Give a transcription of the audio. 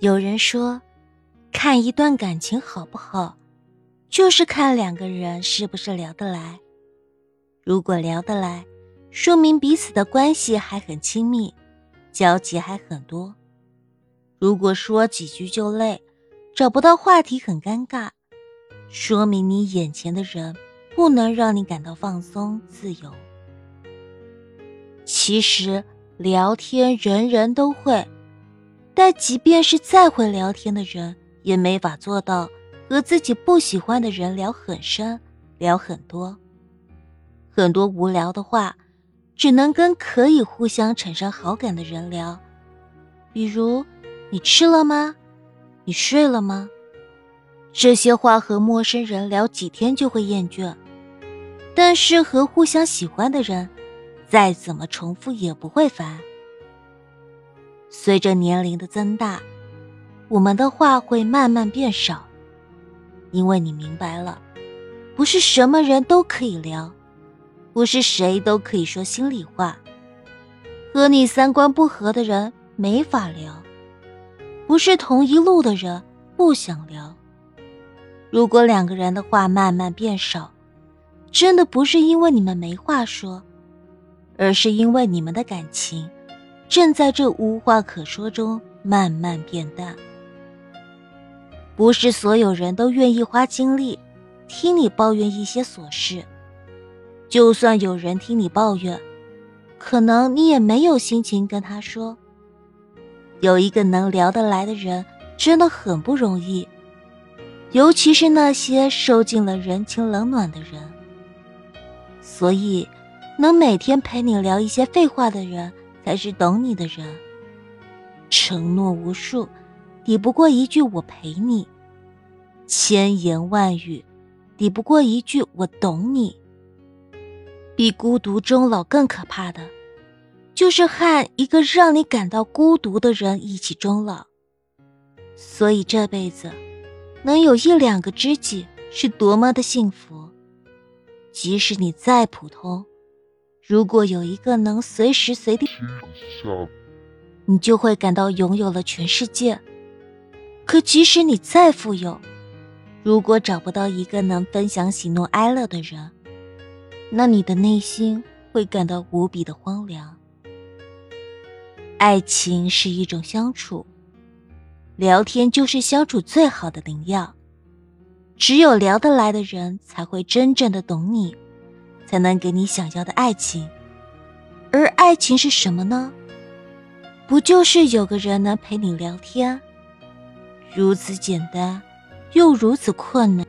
有人说，看一段感情好不好，就是看两个人是不是聊得来。如果聊得来，说明彼此的关系还很亲密，交集还很多。如果说几句就累，找不到话题很尴尬，说明你眼前的人不能让你感到放松自由。其实聊天人人都会。但即便是再会聊天的人，也没法做到和自己不喜欢的人聊很深、聊很多。很多无聊的话，只能跟可以互相产生好感的人聊。比如，你吃了吗？你睡了吗？这些话和陌生人聊几天就会厌倦，但是和互相喜欢的人，再怎么重复也不会烦。随着年龄的增大，我们的话会慢慢变少，因为你明白了，不是什么人都可以聊，不是谁都可以说心里话。和你三观不合的人没法聊，不是同一路的人不想聊。如果两个人的话慢慢变少，真的不是因为你们没话说，而是因为你们的感情。正在这无话可说中慢慢变淡。不是所有人都愿意花精力听你抱怨一些琐事，就算有人听你抱怨，可能你也没有心情跟他说。有一个能聊得来的人真的很不容易，尤其是那些受尽了人情冷暖的人。所以，能每天陪你聊一些废话的人。才是懂你的人。承诺无数，抵不过一句“我陪你”；千言万语，抵不过一句“我懂你”。比孤独终老更可怕的，就是和一个让你感到孤独的人一起终老。所以这辈子，能有一两个知己是多么的幸福。即使你再普通。如果有一个能随时随地，你就会感到拥有了全世界。可即使你再富有，如果找不到一个能分享喜怒哀乐的人，那你的内心会感到无比的荒凉。爱情是一种相处，聊天就是相处最好的灵药。只有聊得来的人，才会真正的懂你。才能给你想要的爱情，而爱情是什么呢？不就是有个人能陪你聊天？如此简单，又如此困难。